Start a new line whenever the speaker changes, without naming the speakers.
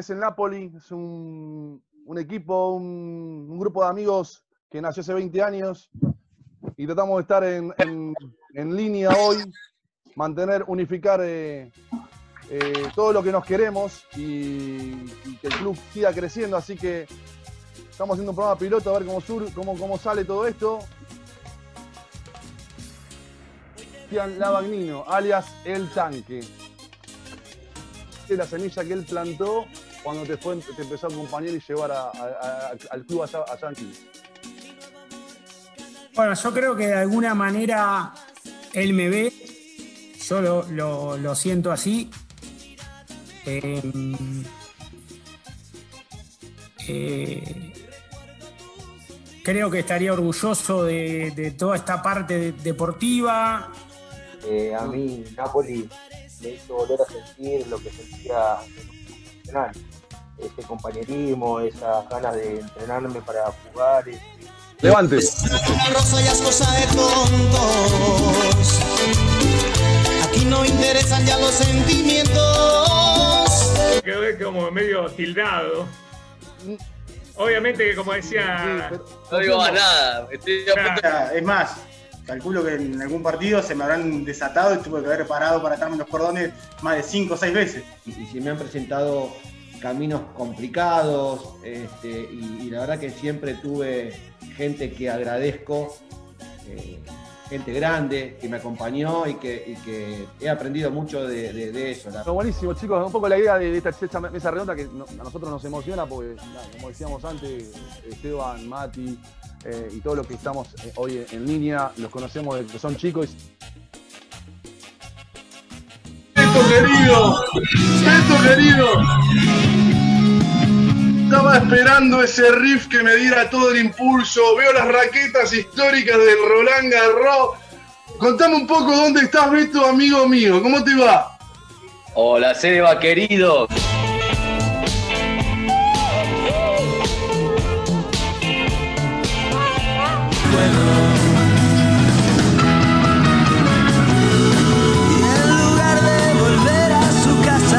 es el Napoli, es un, un equipo, un, grupo de amigos que nació hace 20 años y tratamos de estar en, en- en línea hoy, mantener, unificar eh, eh, todo lo que nos queremos y, y que el club siga creciendo. Así que estamos haciendo un programa piloto a ver cómo, sur, cómo, cómo sale todo esto. Cristian Lavagnino, alias El Tanque. La semilla que él plantó cuando te, fue, te empezó a acompañar y llevar a- a- a- al club allá, allá en Quilmes.
Bueno, yo creo que de alguna manera él me ve, yo lo, lo- lo siento así. Eh, eh, creo que estaría orgulloso de, de toda esta parte de- deportiva.
Eh, a mí Napoli me hizo volver a sentir lo que sentía profesional. Ese compañerismo, esas ganas de entrenarme para jugar. eh,
Levante.
Rosa ya es cosa de tontos. Aquí no interesan ya los sentimientos.
Quedó como medio tildado. Obviamente que como decía...
No digo más nada. Estoy.
Es más, calculo que en algún partido se me habrán desatado y tuve que haber parado para atarme los cordones más de 5 o 6 veces.
y, y se me han presentado caminos complicados este, y, y la verdad que siempre tuve gente que agradezco, eh, gente grande que me acompañó y que, y que he aprendido mucho de, de- de eso. la-
buenísimo, chicos. Un poco la idea de esta, esta mesa redonda que no- a nosotros nos emociona porque, como decíamos antes, Esteban, Mati eh, y todos los que estamos eh, hoy en línea, los conocemos desde que son chicos.
Beto querido, Beto querido. Estaba esperando ese riff que me diera todo el impulso. Veo las raquetas históricas del Roland Garros. Contame un poco dónde estás, Beto, amigo mío. ¿Cómo te va?
Hola, Seba, querido.